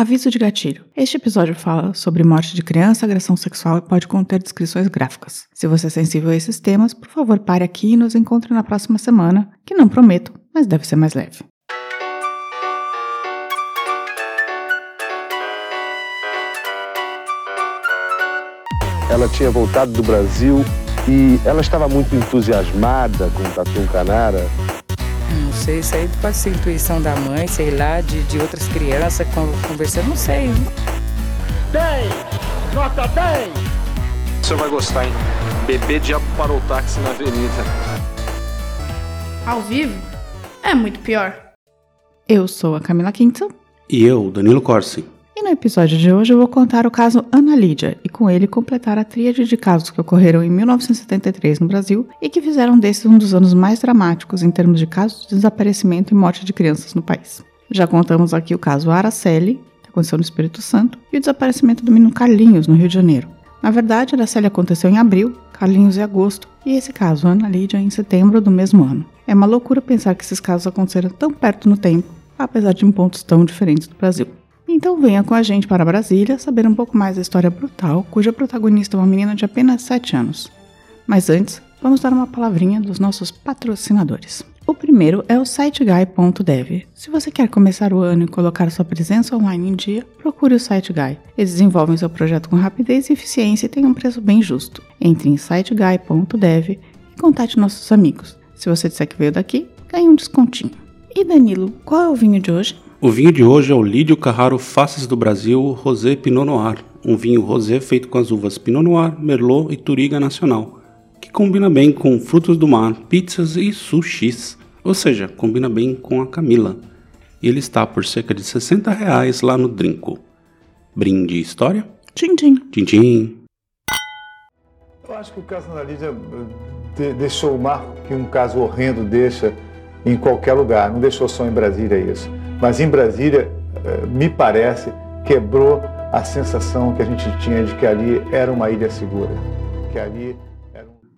Aviso de gatilho. Este episódio fala sobre morte de criança, agressão sexual e pode conter descrições gráficas. Se você é sensível a esses temas, por favor pare aqui e nos encontre na próxima semana, que não prometo, mas deve ser mais leve. Ela tinha voltado do Brasil e ela estava muito entusiasmada com o Tatu Canara sei, isso aí pode ser intuição da mãe, sei lá, de, de outras crianças conversando, não sei. 10! Nota 10! O senhor vai gostar, hein? Bebê diabo parou o táxi na avenida. Ao vivo? É muito pior. Eu sou a Camila Quinto. E eu, Danilo Corsi. E no episódio de hoje eu vou contar o caso Ana Lídia e com ele completar a tríade de casos que ocorreram em 1973 no Brasil e que fizeram desses um dos anos mais dramáticos em termos de casos de desaparecimento e morte de crianças no país. Já contamos aqui o caso Araceli, que aconteceu no Espírito Santo, e o desaparecimento do menino Carlinhos, no Rio de Janeiro. Na verdade, Araceli aconteceu em abril, Carlinhos em agosto e esse caso, Ana Lídia, em setembro do mesmo ano. É uma loucura pensar que esses casos aconteceram tão perto no tempo, apesar de em pontos tão diferentes do Brasil. Então venha com a gente para Brasília saber um pouco mais da história brutal, cuja protagonista é uma menina de apenas 7 anos. Mas antes, vamos dar uma palavrinha dos nossos patrocinadores. O primeiro é o SiteGuy.dev. Se você quer começar o ano e colocar sua presença online em dia, procure o SiteGuy. Eles desenvolvem seu projeto com rapidez e eficiência e têm um preço bem justo. Entre em SiteGuy.dev e contate nossos amigos. Se você disser que veio daqui, ganhe um descontinho. E Danilo, qual é o vinho de hoje? O vinho de hoje é o Lídio Carraro Faces do Brasil Rosé Pinot Noir, um vinho rosé feito com as uvas Pinot Noir, Merlot e Turiga Nacional, que combina bem com frutos do mar, pizzas e sushis, ou seja, combina bem com a Camila. E ele está por cerca de 60 reais lá no Drinco. Brinde história? Tchim, tchim. Tchim, tchim. Eu acho que o caso da Lídia eh, deixou o marco que um caso horrendo deixa em qualquer lugar, não deixou só em Brasília isso. Mas em Brasília, eh, me parece, quebrou a sensação que a gente tinha de que ali era uma ilha segura, que ali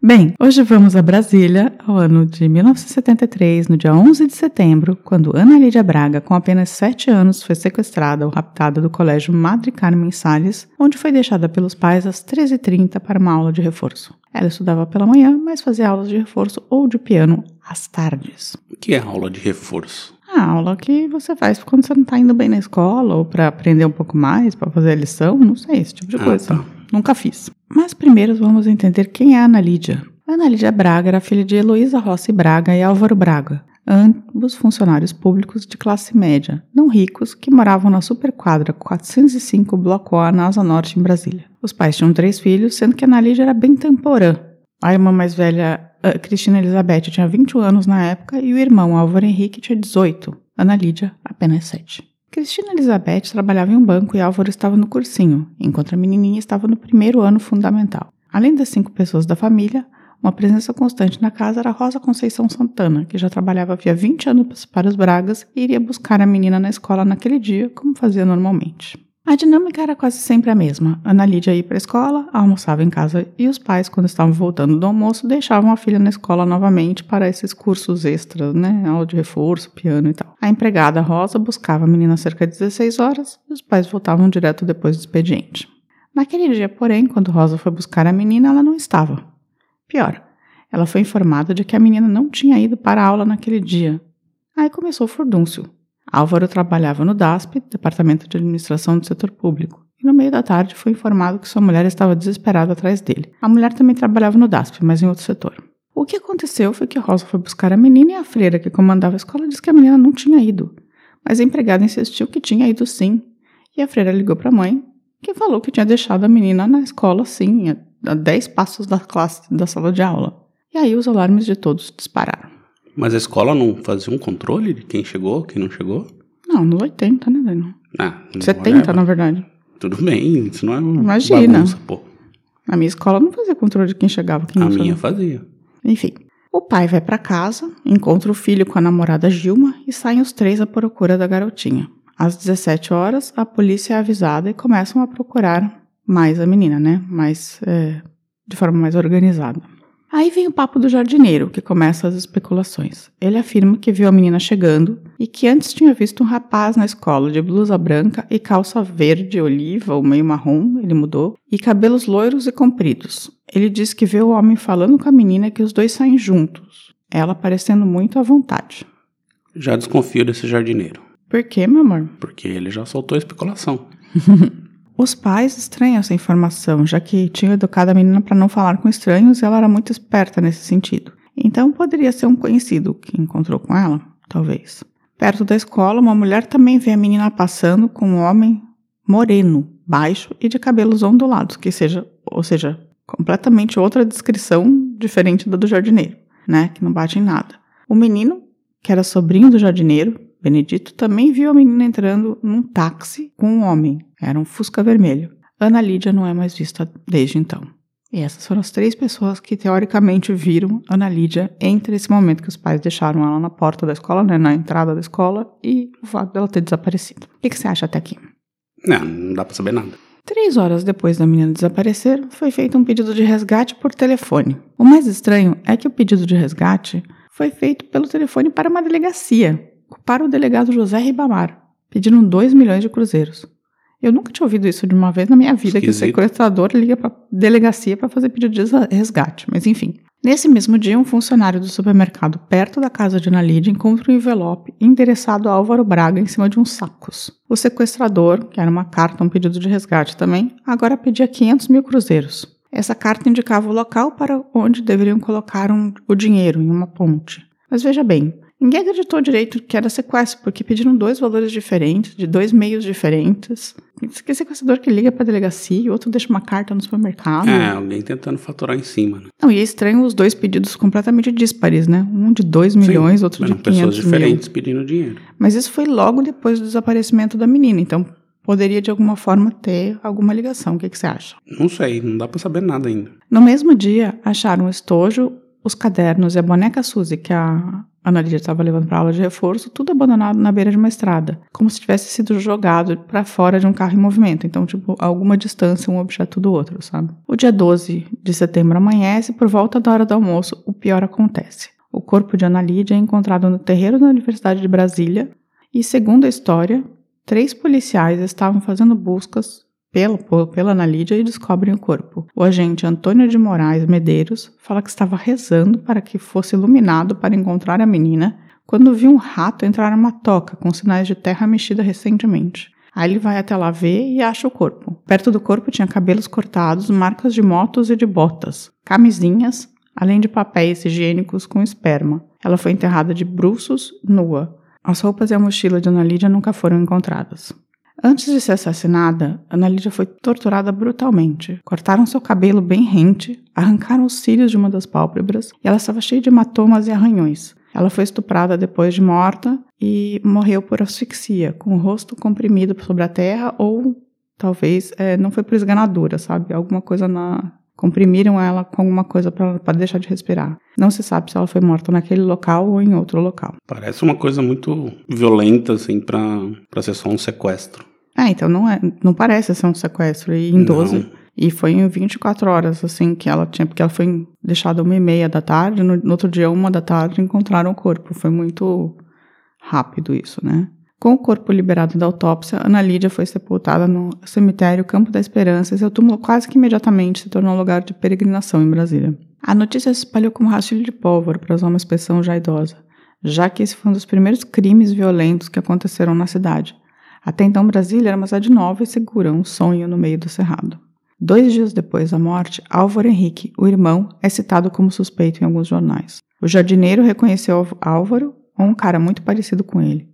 Bem, hoje vamos a Brasília, ao ano de 1973, no dia 11 de setembro, quando Ana Lídia Braga, com apenas 7 anos, foi sequestrada ou raptada do colégio Madre Carmen Salles, onde foi deixada pelos pais às 13h30 para uma aula de reforço. Ela estudava pela manhã, mas fazia aulas de reforço ou de piano às tardes. O que é aula de reforço? Aula que você faz quando você não está indo bem na escola, ou para aprender um pouco mais, para fazer a lição, não sei, esse tipo de ah, coisa. Tá. Nunca fiz. Mas primeiro vamos entender quem é a Ana Lídia. A Ana Lídia Braga era filha de Heloísa Rossi Braga e Álvaro Braga, ambos funcionários públicos de classe média, não ricos, que moravam na superquadra 405 Bloco A, na Asa Norte, em Brasília. Os pais tinham três filhos, sendo que a Ana Lídia era bem temporã. A irmã mais velha a Cristina Elizabeth tinha 21 anos na época e o irmão Álvaro Henrique tinha 18, Ana Lídia apenas 7. Cristina Elizabeth trabalhava em um banco e Álvaro estava no cursinho, enquanto a menininha estava no primeiro ano fundamental. Além das cinco pessoas da família, uma presença constante na casa era Rosa Conceição Santana, que já trabalhava havia 20 anos para os Bragas e iria buscar a menina na escola naquele dia, como fazia normalmente. A dinâmica era quase sempre a mesma. Ana Lídia ia para a escola, almoçava em casa e os pais, quando estavam voltando do almoço, deixavam a filha na escola novamente para esses cursos extras, né? Aula de reforço, piano e tal. A empregada Rosa buscava a menina cerca de 16 horas e os pais voltavam direto depois do expediente. Naquele dia, porém, quando Rosa foi buscar a menina, ela não estava. Pior, ela foi informada de que a menina não tinha ido para a aula naquele dia. Aí começou o furdúncio. Álvaro trabalhava no DASP, Departamento de Administração do Setor Público, e no meio da tarde foi informado que sua mulher estava desesperada atrás dele. A mulher também trabalhava no DASP, mas em outro setor. O que aconteceu foi que Rosa foi buscar a menina e a freira que comandava a escola disse que a menina não tinha ido. Mas a empregada insistiu que tinha ido sim. E a freira ligou para a mãe, que falou que tinha deixado a menina na escola sim, a 10 passos da classe da sala de aula. E aí os alarmes de todos dispararam. Mas a escola não fazia um controle de quem chegou, quem não chegou? Não, nos 80, né, Daniel? Ah, 70, na verdade. Tudo bem, isso não é uma Imagina. bagunça, pô. A minha escola não fazia controle de quem chegava, quem a não A minha fazia. Enfim. O pai vai para casa, encontra o filho com a namorada Gilma e saem os três à procura da garotinha. Às 17 horas, a polícia é avisada e começam a procurar mais a menina, né? Mas é, de forma mais organizada. Aí vem o papo do jardineiro, que começa as especulações. Ele afirma que viu a menina chegando e que antes tinha visto um rapaz na escola de blusa branca e calça verde, oliva ou meio marrom, ele mudou, e cabelos loiros e compridos. Ele diz que vê o homem falando com a menina e que os dois saem juntos, ela parecendo muito à vontade. Já desconfio desse jardineiro. Por quê, meu amor? Porque ele já soltou a especulação. Os pais estranham essa informação, já que tinham educado a menina para não falar com estranhos e ela era muito esperta nesse sentido. Então poderia ser um conhecido que encontrou com ela, talvez. Perto da escola, uma mulher também vê a menina passando com um homem moreno, baixo e de cabelos ondulados, que seja, ou seja, completamente outra descrição diferente da do jardineiro, né, que não bate em nada. O menino, que era sobrinho do jardineiro, Benedito também viu a menina entrando num táxi com um homem. Era um Fusca vermelho. Ana Lídia não é mais vista desde então. E essas foram as três pessoas que teoricamente viram Ana Lídia entre esse momento que os pais deixaram ela na porta da escola, né, na entrada da escola, e o fato dela ter desaparecido. O que, que você acha até aqui? Não, não dá pra saber nada. Três horas depois da menina desaparecer, foi feito um pedido de resgate por telefone. O mais estranho é que o pedido de resgate foi feito pelo telefone para uma delegacia, para o delegado José Ribamar, pedindo 2 milhões de cruzeiros. Eu nunca tinha ouvido isso de uma vez na minha vida, Esquisito. que o sequestrador liga para delegacia para fazer pedido de resgate, mas enfim. Nesse mesmo dia, um funcionário do supermercado perto da casa de Ana Lídia encontra um envelope endereçado a Álvaro Braga em cima de uns sacos. O sequestrador, que era uma carta, um pedido de resgate também, agora pedia 500 mil cruzeiros. Essa carta indicava o local para onde deveriam colocar um, o dinheiro, em uma ponte. Mas veja bem, Ninguém acreditou direito que era sequestro, porque pediram dois valores diferentes, de dois meios diferentes. Que sequestrador que liga pra delegacia e outro deixa uma carta no supermercado. É, alguém tentando faturar em cima, né? Não, e é estranho os dois pedidos completamente díspares, né? Um de 2 milhões, Sim, outro de eram 500 pessoas mil. diferentes pedindo dinheiro. Mas isso foi logo depois do desaparecimento da menina, então poderia de alguma forma ter alguma ligação. O que, que você acha? Não sei, não dá pra saber nada ainda. No mesmo dia, acharam o estojo, os cadernos e a boneca Suzy que a Ana Lídia estava levando para aula de reforço, tudo abandonado na beira de uma estrada, como se tivesse sido jogado para fora de um carro em movimento. Então, tipo, a alguma distância um objeto do outro, sabe? O dia 12 de setembro amanhece, por volta da hora do almoço, o pior acontece. O corpo de Ana Lídia é encontrado no terreiro da Universidade de Brasília e, segundo a história, três policiais estavam fazendo buscas pela, pela Ana Lídia e descobrem o corpo. O agente Antônio de Moraes Medeiros fala que estava rezando para que fosse iluminado para encontrar a menina quando viu um rato entrar numa toca com sinais de terra mexida recentemente. Aí ele vai até lá ver e acha o corpo. Perto do corpo tinha cabelos cortados, marcas de motos e de botas, camisinhas, além de papéis higiênicos com esperma. Ela foi enterrada de bruços, nua. As roupas e a mochila de Ana Lídia nunca foram encontradas. Antes de ser assassinada, Ana foi torturada brutalmente. Cortaram seu cabelo bem rente, arrancaram os cílios de uma das pálpebras e ela estava cheia de hematomas e arranhões. Ela foi estuprada depois de morta e morreu por asfixia, com o rosto comprimido sobre a terra ou talvez é, não foi por esganadura, sabe? Alguma coisa na. Comprimiram ela com alguma coisa para deixar de respirar. Não se sabe se ela foi morta naquele local ou em outro local. Parece uma coisa muito violenta, assim, pra ser só um sequestro. É, então não é, não parece ser um sequestro. E em 12, Não. e foi em 24 horas, assim, que ela tinha, porque ela foi deixada uma e meia da tarde, no, no outro dia, uma da tarde, encontraram o corpo. Foi muito rápido isso, né? Com o corpo liberado da autópsia, Ana Lídia foi sepultada no cemitério Campo da Esperança e seu túmulo quase que imediatamente se tornou lugar de peregrinação em Brasília. A notícia se espalhou como rastilho de pólvora para uma expressão já idosa, já que esse foi um dos primeiros crimes violentos que aconteceram na cidade. Até então, Brasília era uma cidade nova e segura, um sonho no meio do cerrado. Dois dias depois da morte, Álvaro Henrique, o irmão, é citado como suspeito em alguns jornais. O jardineiro reconheceu Álvaro ou um cara muito parecido com ele.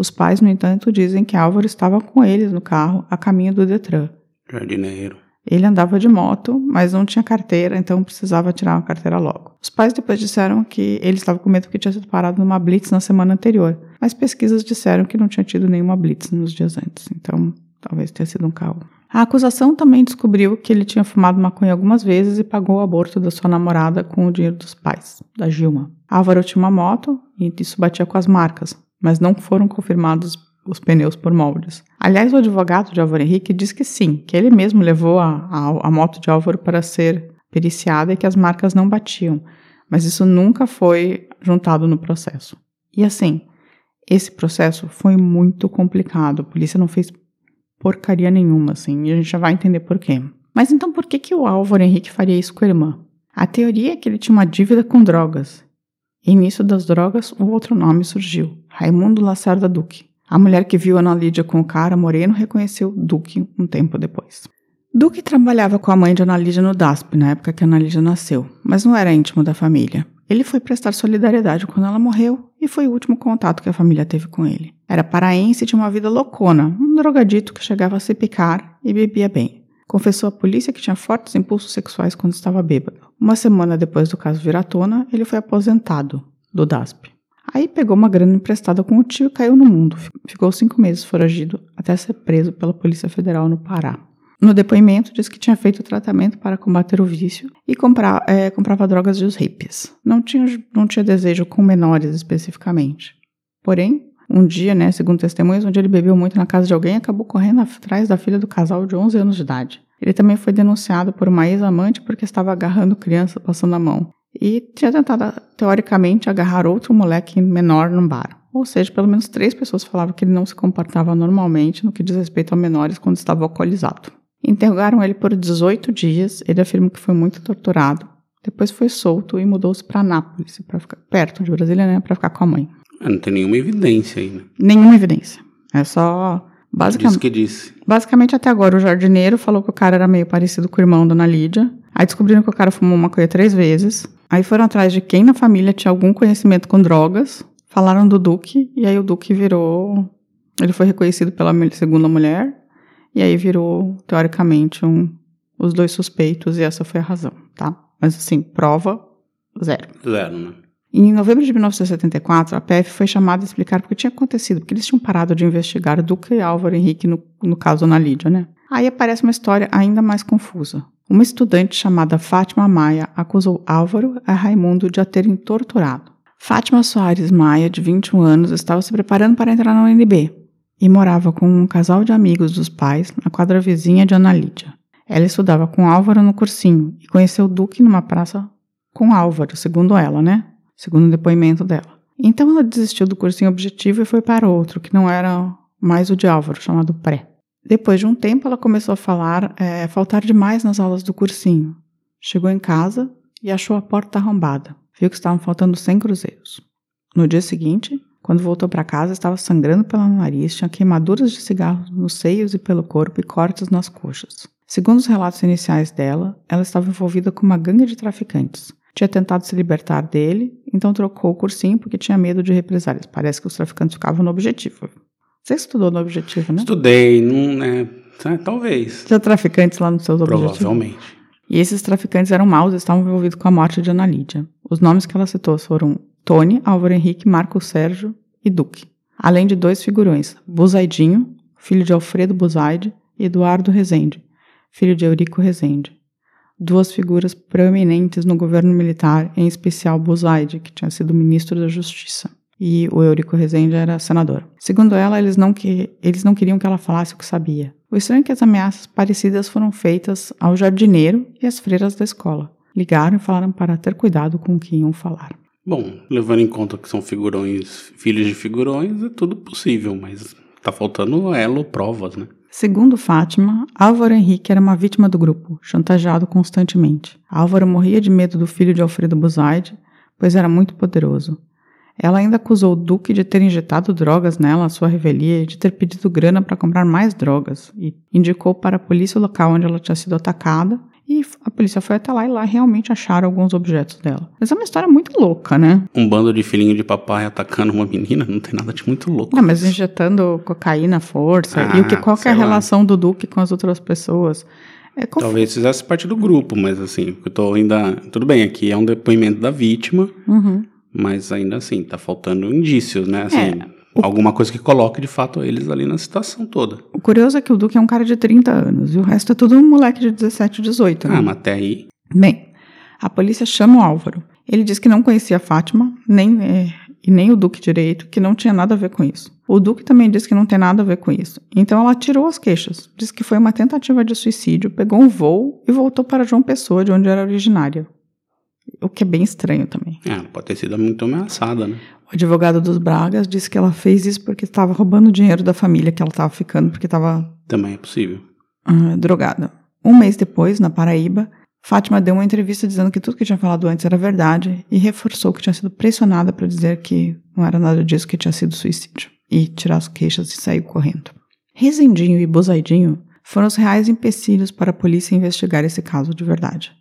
Os pais, no entanto, dizem que Álvaro estava com eles no carro a caminho do Detran. Jardineiro. Ele andava de moto, mas não tinha carteira, então precisava tirar uma carteira logo. Os pais depois disseram que ele estava com medo que tinha sido parado numa blitz na semana anterior, mas pesquisas disseram que não tinha tido nenhuma blitz nos dias antes, então talvez tenha sido um carro. A acusação também descobriu que ele tinha fumado maconha algumas vezes e pagou o aborto da sua namorada com o dinheiro dos pais, da Gilma. Álvaro tinha uma moto e isso batia com as marcas, mas não foram confirmados os pneus por moldes. Aliás, o advogado de Álvaro Henrique diz que sim, que ele mesmo levou a, a, a moto de Álvaro para ser periciada e que as marcas não batiam, mas isso nunca foi juntado no processo. E assim, esse processo foi muito complicado. A polícia não fez porcaria nenhuma, assim, e a gente já vai entender por quê. Mas então por que, que o Álvaro Henrique faria isso com a irmã? A teoria é que ele tinha uma dívida com drogas. E nisso das drogas, o outro nome surgiu: Raimundo Lacerda Duque. A mulher que viu Ana Lídia com o cara moreno reconheceu Duque um tempo depois. Duque trabalhava com a mãe de Ana Lídia no DASP, na época que Ana Lídia nasceu, mas não era íntimo da família. Ele foi prestar solidariedade quando ela morreu e foi o último contato que a família teve com ele. Era paraense e tinha uma vida loucona, um drogadito que chegava a se picar e bebia bem. Confessou à polícia que tinha fortes impulsos sexuais quando estava bêbado. Uma semana depois do caso vir à tona, ele foi aposentado do DASP. Aí pegou uma grana emprestada com o tio e caiu no mundo. Ficou cinco meses foragido até ser preso pela Polícia Federal no Pará. No depoimento, disse que tinha feito tratamento para combater o vício e comprar, é, comprava drogas dos hippies. Não tinha, não tinha desejo com menores especificamente. Porém, um dia, né, segundo testemunhas, onde ele bebeu muito na casa de alguém, acabou correndo atrás da filha do casal de 11 anos de idade. Ele também foi denunciado por uma ex-amante porque estava agarrando criança passando a mão. E tinha tentado, teoricamente, agarrar outro moleque menor num bar. Ou seja, pelo menos três pessoas falavam que ele não se comportava normalmente no que diz respeito a menores quando estava alcoolizado. Interrogaram ele por 18 dias. Ele afirma que foi muito torturado. Depois foi solto e mudou-se para Nápoles, para ficar perto de Brasília, né, para ficar com a mãe. Ah, não tem nenhuma evidência ainda. Nenhuma evidência. É só basicamente. Diz que disse. Basicamente até agora o jardineiro falou que o cara era meio parecido com o irmão da Ana Lídia. Aí descobriram que o cara fumou maconha três vezes. Aí foram atrás de quem na família tinha algum conhecimento com drogas. Falaram do Duque e aí o Duque virou, ele foi reconhecido pela segunda mulher e aí virou, teoricamente, um, os dois suspeitos, e essa foi a razão, tá? Mas assim, prova zero. Zero, né? Em novembro de 1974, a PF foi chamada a explicar o que tinha acontecido, porque eles tinham parado de investigar Duque e Álvaro Henrique no, no caso Ana Lídia, né? Aí aparece uma história ainda mais confusa. Uma estudante chamada Fátima Maia acusou Álvaro e Raimundo de a terem torturado. Fátima Soares Maia, de 21 anos, estava se preparando para entrar na UNB, e morava com um casal de amigos dos pais na quadra vizinha de Ana Lídia. Ela estudava com Álvaro no cursinho e conheceu Duque numa praça com Álvaro, segundo ela, né? Segundo o depoimento dela. Então ela desistiu do cursinho objetivo e foi para outro, que não era mais o de Álvaro, chamado Pré. Depois de um tempo, ela começou a falar, é, faltar demais nas aulas do cursinho. Chegou em casa e achou a porta arrombada. Viu que estavam faltando 100 cruzeiros. No dia seguinte, quando voltou para casa, estava sangrando pelo nariz, tinha queimaduras de cigarro nos seios e pelo corpo e cortes nas coxas. Segundo os relatos iniciais dela, ela estava envolvida com uma gangue de traficantes. Tinha tentado se libertar dele, então trocou o cursinho porque tinha medo de represálias. Parece que os traficantes ficavam no objetivo. Você estudou no objetivo, né? Estudei, não, né? Talvez. Tinha traficantes lá nos seus objetivos? Provavelmente. E esses traficantes eram maus e estavam envolvidos com a morte de Ana Lídia. Os nomes que ela citou foram Tony, Álvaro Henrique, Marco Sérgio e Duque. Além de dois figurões, Buzaidinho, filho de Alfredo Buzaide, e Eduardo Rezende, filho de Eurico Rezende. Duas figuras proeminentes no governo militar, em especial Buzaide, que tinha sido ministro da Justiça, e o Eurico Rezende era senador. Segundo ela, eles não, que, eles não queriam que ela falasse o que sabia. O estranho é que as ameaças parecidas foram feitas ao jardineiro e às freiras da escola. Ligaram e falaram para ter cuidado com o que iam falar. Bom, levando em conta que são figurões, filhos de figurões, é tudo possível, mas tá faltando elo, provas, né? Segundo Fátima, Álvaro Henrique era uma vítima do grupo, chantageado constantemente. Álvaro morria de medo do filho de Alfredo Buzaide, pois era muito poderoso. Ela ainda acusou o Duque de ter injetado drogas nela à sua revelia e de ter pedido grana para comprar mais drogas, e indicou para a polícia o local onde ela tinha sido atacada e a polícia foi até lá e lá realmente acharam alguns objetos dela. Mas é uma história muito louca, né? Um bando de filhinho de papai atacando uma menina não tem nada de muito louco. Não, mas injetando cocaína à força. Ah, e o que, qual que é a relação do Duque com as outras pessoas? É. Talvez fizesse parte do grupo, mas assim, eu tô ainda. Tudo bem, aqui é um depoimento da vítima, uhum. Mas ainda assim, tá faltando indícios, né? Assim, é. Alguma coisa que coloque de fato eles ali na situação toda. O curioso é que o Duque é um cara de 30 anos e o resto é tudo um moleque de 17, 18. Né? Ah, mas até aí. Bem, a polícia chama o Álvaro. Ele diz que não conhecia a Fátima, nem, é, e nem o Duque direito, que não tinha nada a ver com isso. O Duque também disse que não tem nada a ver com isso. Então ela tirou as queixas, disse que foi uma tentativa de suicídio, pegou um voo e voltou para João Pessoa, de onde era originária. O que é bem estranho também. É, pode ter sido muito ameaçada, né? O advogado dos Bragas disse que ela fez isso porque estava roubando dinheiro da família que ela estava ficando, porque estava Também é possível. ah, drogada. Um mês depois, na Paraíba, Fátima deu uma entrevista dizendo que tudo que tinha falado antes era verdade e reforçou que tinha sido pressionada para dizer que não era nada disso, que tinha sido suicídio. E tirar as queixas e sair correndo. Rezendinho e Buzaidinho foram os reais empecilhos para a polícia investigar esse caso de verdade.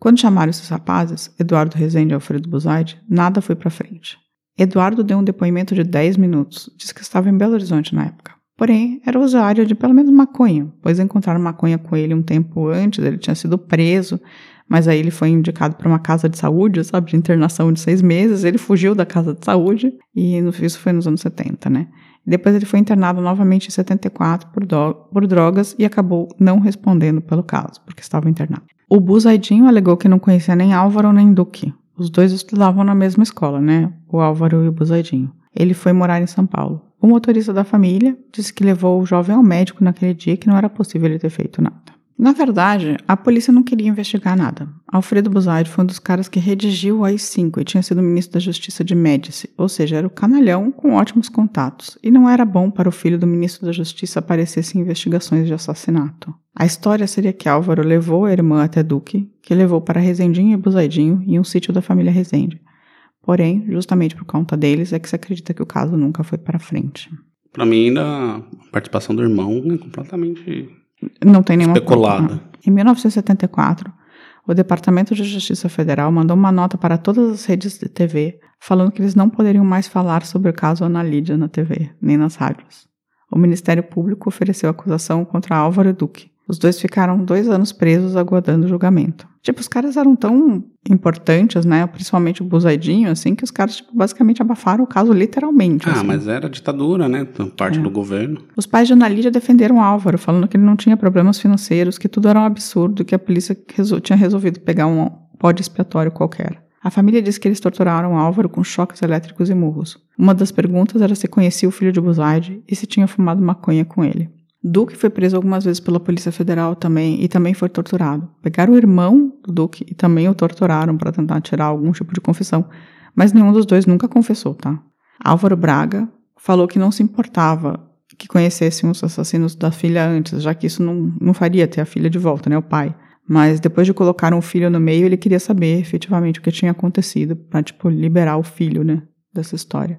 Quando chamaram esses rapazes, Eduardo Rezende e Alfredo Buzaide, nada foi para frente. Eduardo deu um depoimento de 10 minutos, disse que estava em Belo Horizonte na época. Porém, era usuário de pelo menos maconha, pois encontraram maconha com ele um tempo antes, ele tinha sido preso, mas aí ele foi indicado para uma casa de saúde, sabe, de internação de seis meses, ele fugiu da casa de saúde, e isso foi nos anos 70, né? Depois ele foi internado novamente em 74 por, por drogas e acabou não respondendo pelo caso, porque estava internado. O Buzaidinho alegou que não conhecia nem Álvaro nem Duque. Os dois estudavam na mesma escola, né? O Álvaro e o Buzaidinho. Ele foi morar em São Paulo. O motorista da família disse que levou o jovem ao médico naquele dia que não era possível ele ter feito nada. Na verdade, a polícia não queria investigar nada. Alfredo Buzaide foi um dos caras que redigiu o AI-5 e tinha sido ministro da Justiça de Médici, ou seja, era o canalhão com ótimos contatos. E não era bom para o filho do ministro da Justiça aparecesse em investigações de assassinato. A história seria que Álvaro levou a irmã até Duque, que levou para Rezendinho e Buzaidinho em um sítio da família Rezende. Porém, justamente por conta deles, é que se acredita que o caso nunca foi para frente. Pra mim, ainda a participação do irmão é completamente Não tem nenhuma especulada. prova. Em 1974, o Departamento de Justiça Federal mandou uma nota para todas as redes de TV falando que eles não poderiam mais falar sobre o caso Ana Lídia na TV, nem nas rádios. O Ministério Público ofereceu acusação contra Álvaro Duque. Os dois ficaram dois anos presos aguardando julgamento. Tipo, os caras eram tão importantes, né? Principalmente o Buzaidinho, assim, que os caras, tipo, basicamente abafaram o caso literalmente. Ah, assim. mas era ditadura, né? Parte É. do governo. Os pais de Ana Lídia defenderam Álvaro, falando que ele não tinha problemas financeiros, que tudo era um absurdo, que a polícia resol- tinha resolvido pegar um bode expiatório qualquer. A família disse que eles torturaram Álvaro com choques elétricos e murros. Uma das perguntas era se conhecia o filho de Buzaide e se tinha fumado maconha com ele. Duque foi preso algumas vezes pela Polícia Federal também e também foi torturado. Pegaram o irmão do Duque e também o torturaram para tentar tirar algum tipo de confissão, mas nenhum dos dois nunca confessou, tá? Álvaro Braga falou que não se importava que conhecessem os assassinos da filha antes, já que isso não, não faria ter a filha de volta, né, o pai. Mas depois de colocar um filho no meio, ele queria saber efetivamente o que tinha acontecido para tipo liberar o filho, né, dessa história.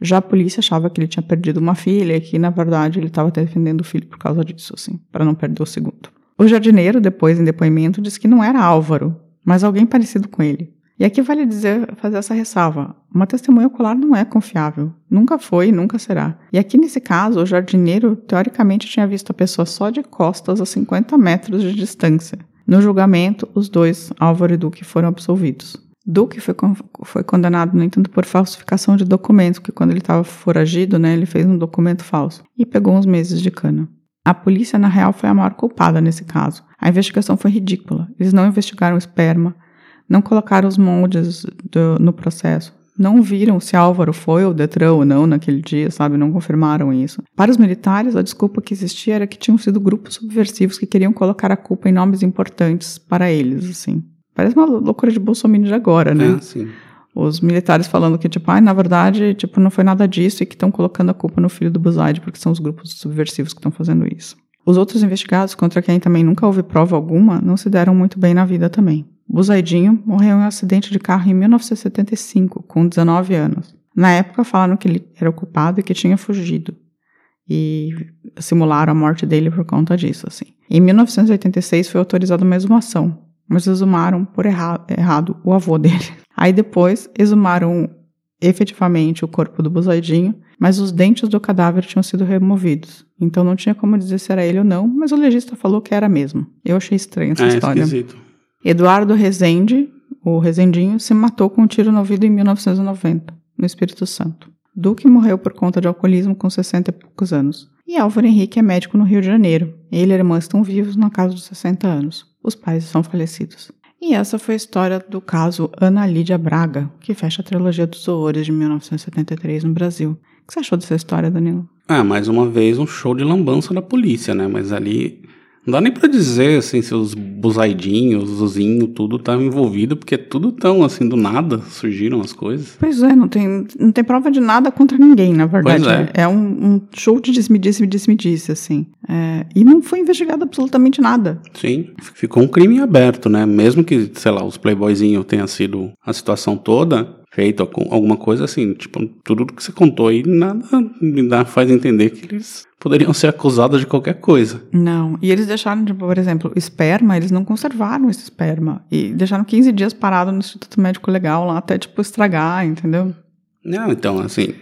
Já a polícia achava que ele tinha perdido uma filha e que na verdade ele estava defendendo o filho por causa disso, assim, para não perder o segundo. O jardineiro, depois em depoimento, disse que não era Álvaro, mas alguém parecido com ele. E aqui vale dizer, fazer essa ressalva. Uma testemunha ocular não é confiável. Nunca foi e nunca será. E aqui nesse caso, o jardineiro teoricamente tinha visto a pessoa só de costas a 50 metros de distância. No julgamento, os dois, Álvaro e Duque, foram absolvidos. Duque foi, con- foi condenado, no entanto, por falsificação de documentos, que quando ele estava foragido, né, ele fez um documento falso e pegou uns meses de cana. A polícia, na real, foi a maior culpada nesse caso. A investigação foi ridícula. Eles não investigaram o esperma, não colocaram os moldes do- no processo. Não viram se Álvaro foi ao Detran ou não naquele dia, sabe? Não confirmaram isso. Para os militares, a desculpa que existia era que tinham sido grupos subversivos que queriam colocar a culpa em nomes importantes para eles, assim. Parece uma loucura de Bolsonaro de agora, né? É, assim. Os militares falando que, tipo, ah, na verdade, tipo, não foi nada disso e que estão colocando a culpa no filho do Buzaide porque são os grupos subversivos que estão fazendo isso. Os outros investigados, contra quem também nunca houve prova alguma, não se deram muito bem na vida também. Buzaidinho morreu em um acidente de carro em 1975, com 19 anos. Na época falaram que ele era o culpado e que tinha fugido. E simularam a morte dele por conta disso, assim. Em 1986 foi autorizada uma exumação, mas exumaram por erra errado o avô dele. Aí depois exumaram efetivamente o corpo do Buzaidinho, mas os dentes do cadáver tinham sido removidos. Então não tinha como dizer se era ele ou não, mas o legista falou que era mesmo. Eu achei estranha essa É história. esquisito. Eduardo Rezende, o Rezendinho, se matou com um tiro no ouvido em 1990, no Espírito Santo. Duque morreu por conta de alcoolismo com 60 e poucos anos. E Álvaro Henrique é médico no Rio de Janeiro. Ele e a irmã estão vivos na casa dos 60 anos. Os pais são falecidos. E essa foi a história do caso Ana Lídia Braga, que fecha a trilogia dos horrores de 1973 no Brasil. que você achou dessa história, Danilo? Ah, mais uma vez um show de lambança da polícia, né? Mas ali não dá nem pra dizer assim se os buzaidinhos, os tudo estavam envolvido, porque tudo tão assim do nada surgiram as coisas. Pois é, não tem, não tem prova de nada contra ninguém, na verdade. Pois é. um, um show de disse-me-disse, disse-me-disse, assim. É, e não foi investigado absolutamente nada. Sim, ficou um crime aberto, né? Mesmo que, sei lá, os playboyzinhos tenha sido a situação toda, feito algum- alguma coisa assim, tipo, tudo que você contou aí, nada me dá, faz entender que eles poderiam ser acusados de qualquer coisa. Não. E eles deixaram, tipo, por exemplo, esperma, eles não conservaram esse esperma. E deixaram 15 dias parado no Instituto Médico Legal lá até, tipo, estragar, entendeu? Não, então, assim,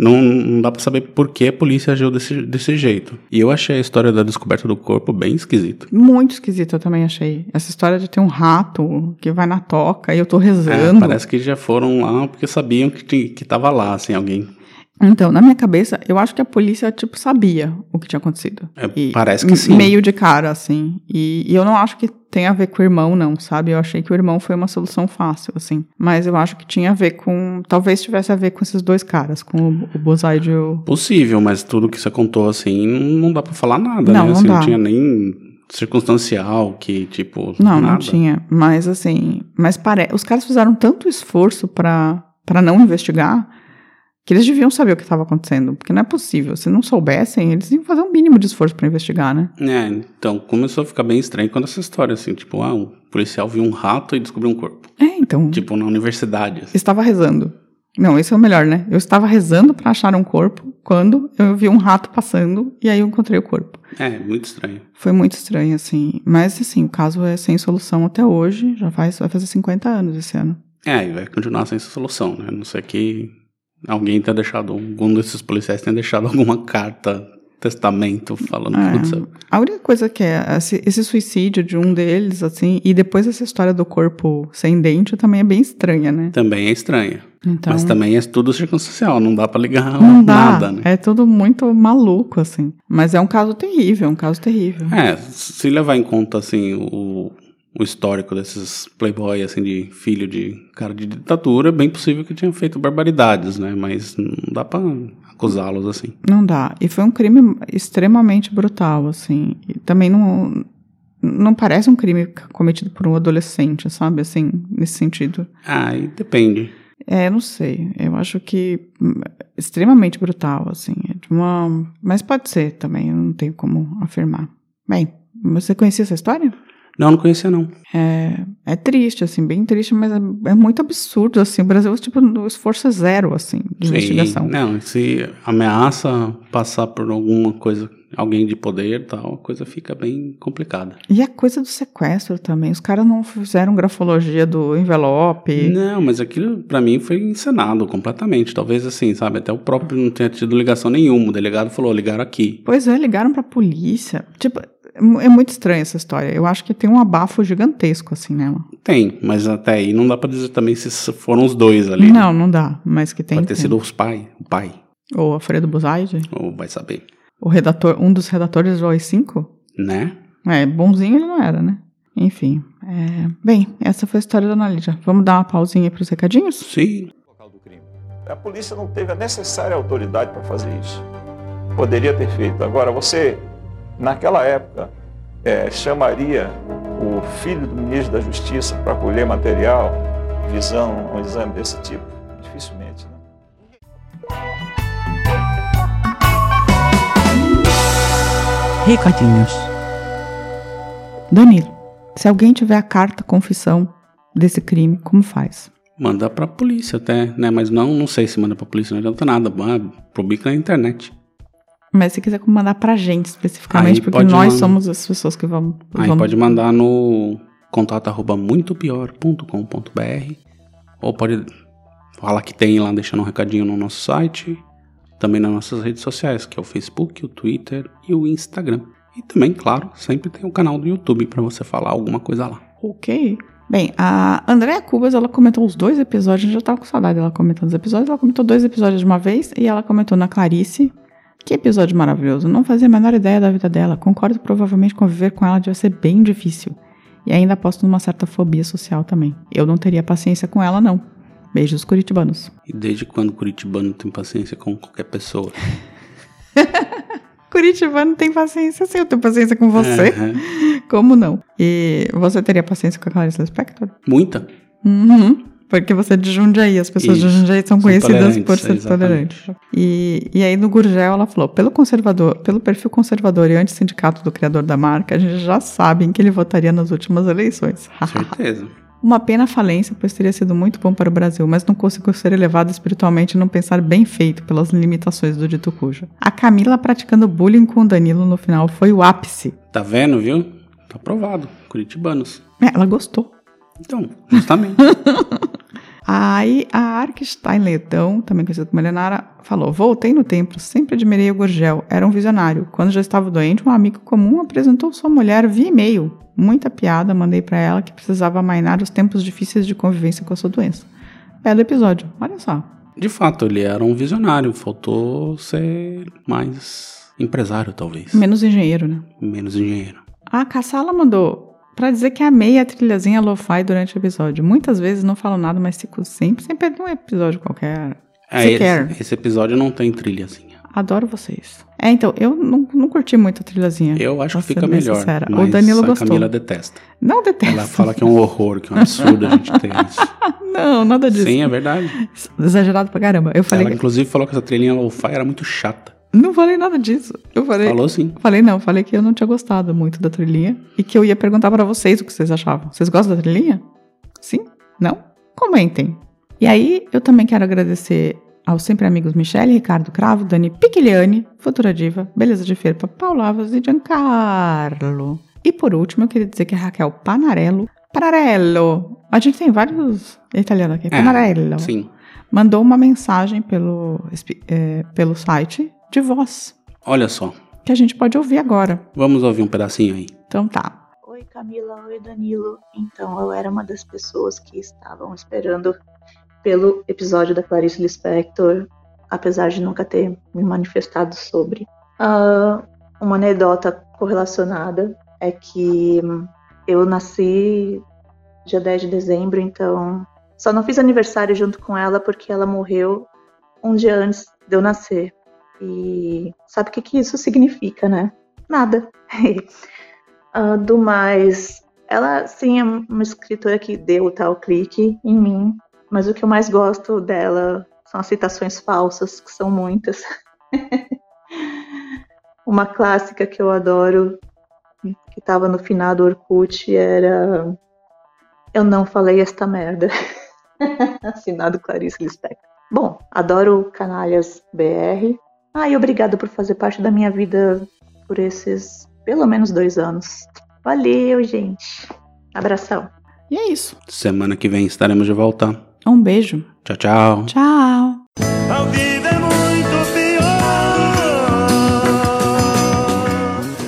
não, não dá pra saber por que a polícia agiu desse, desse jeito. E eu achei a história da descoberta do corpo bem esquisita. Muito esquisito, eu também achei. Essa história de ter um rato que vai na toca e eu tô rezando. É, parece que já foram lá porque sabiam que, tinha- que tava lá, assim, alguém. Então, na minha cabeça, eu acho que a polícia, tipo, sabia o que tinha acontecido. É, E parece que sim. Meio de cara, assim. E, e eu não acho que tem a ver com o irmão, não, sabe? Eu achei que o irmão foi uma solução fácil, assim. Mas eu acho que tinha a ver com. Talvez tivesse a ver com esses dois caras, com o, o e o. Possível, mas tudo que você contou, assim, não, dá pra falar nada, Não, né? não Assim, dá. não tinha nem circunstancial que, tipo, Não, nada. não tinha. Mas assim. Mas pare... os caras fizeram tanto esforço pra não investigar que eles deviam saber o que estava acontecendo. Porque não é possível. Se não soubessem, eles iam fazer um mínimo de esforço pra investigar, né? É, então começou a ficar bem estranho quando essa história, assim, tipo, ah, um policial viu um rato e descobriu um corpo. É, então. Tipo, na universidade. assim. Estava rezando. Não, esse é o melhor, né? Eu estava rezando pra achar um corpo quando eu vi um rato passando e aí eu encontrei o corpo. É, muito estranho. Foi muito estranho, assim. Mas, assim, o caso é sem solução até hoje. Já faz, vai fazer 50 anos esse ano. É, e vai continuar sem solução, né? A não ser que alguém tenha deixado, algum desses policiais tenha deixado alguma carta, testamento, falando É. aconteceu. A única coisa que é esse, suicídio de um deles, assim, e depois essa história do corpo sem dente também é bem estranha, né? Também é estranha. Então, Mas também é tudo circunstancial, não dá pra ligar não dá. nada, né? É tudo muito maluco, assim. Mas é um caso terrível, é um caso terrível. É, se levar em conta, assim, o, o histórico desses playboy, assim, de filho de cara de ditadura, é bem possível que tenham feito barbaridades, né? Mas não dá pra acusá-los, assim. Não dá. E foi um crime extremamente brutal, assim. E também não, não parece um crime cometido por um adolescente, sabe? Assim, nesse sentido. Ah, e depende. É, não sei. Eu acho que hum, extremamente brutal, assim. É de uma... Mas pode ser também, eu não tenho como afirmar. Bem, você conhecia essa história? Não, não conhecia, não. É, é triste, assim, bem triste, mas é, é muito absurdo, assim. O Brasil, tipo, o esforço é zero, assim, de Sim, investigação. Não, se ameaça passar por alguma coisa, alguém de poder e tal, a coisa fica bem complicada. E a coisa do sequestro também. Os caras não fizeram grafologia do envelope. Não, mas aquilo pra mim foi encenado completamente. Talvez assim, sabe? Até o próprio não tenha tido ligação nenhuma. O delegado falou, ligaram aqui. Pois é, ligaram pra polícia. Tipo, é mu- muito estranha essa história. Eu acho que tem um abafo gigantesco, assim, nela. Tem, mas até aí não dá pra dizer também se foram os dois ali. né? Não, não dá. Mas que tem. Pode ter tem. sido os pai, o pai, Ou Alfredo Buzaide, ou vai saber, o redator, um dos redatores do AI-5. né? É, bonzinho ele não era, né? Enfim. é, Bem, essa foi a história da Ana Lídia. Vamos dar uma pausinha pros recadinhos? Sim. local do crime. A polícia não teve a necessária autoridade para fazer isso. Poderia ter feito. Agora, você, naquela época, eh, chamaria o filho do ministro da Justiça para colher material visando um exame desse tipo? Dificilmente, né? Recadinhos. Danilo, se alguém tiver a carta confissão desse crime, como faz? Manda pra polícia até, né? Mas não, não sei se manda pra polícia, não adianta nada. Publica na internet. Mas se quiser mandar pra gente especificamente, Aí porque nós somos as pessoas que vão. Aí vão- pode mandar no contato muitopior.com.br ou pode falar que tem lá deixando um recadinho no nosso site, também nas nossas redes sociais, que é o Facebook, o Twitter e o Instagram. E também, claro, sempre tem o canal do YouTube pra você falar alguma coisa lá. Ok. Bem, a Andréa Cubas, ela comentou os dois episódios, a gente já tava com saudade dela comentando os episódios, ela comentou dois episódios de uma vez e ela comentou na Clarice. Que episódio maravilhoso, não fazia a menor ideia da vida dela, concordo provavelmente conviver com ela devia ser bem difícil. E ainda aposto numa certa fobia social também. Eu não teria paciência com ela, não. Beijos curitibanos. E desde quando curitibano tem paciência com qualquer pessoa? Curitibano tem paciência sim, eu tenho paciência com você. Uhum. Como não? E você teria paciência com a Clarice Lispector? Muita. Uhum. Porque você é de Jundiaí, as pessoas Isso. de Jundiaí são São conhecidas por ser tolerantes. E, e aí no Gurgel ela falou, pelo conservador, pelo perfil conservador e antissindicato do criador da marca, a gente já sabe em que ele votaria nas últimas eleições. Certeza. Uma pena a falência, pois teria sido muito bom para o Brasil, mas não conseguiu ser elevado espiritualmente e não pensar bem feito pelas limitações do dito cujo. A Camila praticando bullying com o Danilo no final foi o ápice. Tá vendo, viu? Tá aprovado. Curitibanos. É, ela gostou. Então, justamente. Aí a Arkstein Leitão, também conhecida como Helenara, falou: Voltei no templo, sempre admirei o Gurgel, era um visionário. Quando já estava doente, um amigo comum apresentou sua mulher via e-mail. Muita piada, mandei pra ela que precisava amainar os tempos difíceis de convivência com a sua doença. Belo episódio, olha só. De fato, ele era um visionário. Faltou ser mais empresário, talvez. Menos engenheiro, né? Menos engenheiro. A Cassala mandou pra dizer que amei a trilhazinha lo-fi durante o episódio. Muitas vezes não falo nada, mas fico sempre, sempre é um episódio qualquer. É, Sequer. esse, esse episódio não tem trilhazinha. Adoro vocês. É, então, eu não, não curti muito a trilhazinha. Eu acho que fica melhor. sincera. Mas O Danilo a gostou. Camila detesta. Não detesto. Ela fala que é um horror, que é um absurdo a gente ter isso. Não, nada disso. Sim, é verdade. Exagerado pra caramba. Eu falei. Ela, inclusive, falou que essa trilhinha lo-fi era muito chata. Não falei nada disso. Eu falei. Falou sim. Falei não, falei que eu não tinha gostado muito da trilhinha e que eu ia perguntar pra vocês o que vocês achavam. Vocês gostam da trilhinha? Sim? Não? Comentem. E aí, eu também quero agradecer aos sempre amigos Michele, Ricardo Cravo, Dani Piquiliani, Futura Diva, Beleza de Ferpa, Paulo Avas e Giancarlo. E por último, eu queria dizer que a Raquel Panarello, Panarello, a gente tem vários italianos aqui, Panarello, Sim. mandou uma mensagem pelo, eh, pelo site de voz, Olha só. que a gente pode ouvir agora. Vamos ouvir um pedacinho aí. Então tá. Oi Camila, oi Danilo. Então, eu era uma das pessoas que estavam esperando pelo episódio da Clarice Lispector, apesar de nunca ter me manifestado sobre. Ah, uma anedota correlacionada é que eu nasci dia 10 de dezembro, então só não fiz aniversário junto com ela porque ela morreu um dia antes de eu nascer. E sabe o que, que isso significa, né? Nada. Ah, do mais, ela sim é uma escritora que deu o tal clique em mim, mas o que eu mais gosto dela são as citações falsas, que são muitas. uma clássica que eu adoro, que estava no final do Orkut, era Eu não falei esta merda. Assinado Clarice Lispector. Bom, adoro Canalhas BR. Ah, e obrigado por fazer parte da minha vida por esses pelo menos dois anos. Valeu, gente. Abração. E é isso. Semana que vem estaremos de volta. Um beijo. Tchau, tchau. Tchau. A vida é muito pior.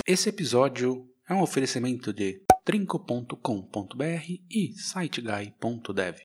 Esse episódio é um oferecimento de trinco.com.br e siteguy.dev.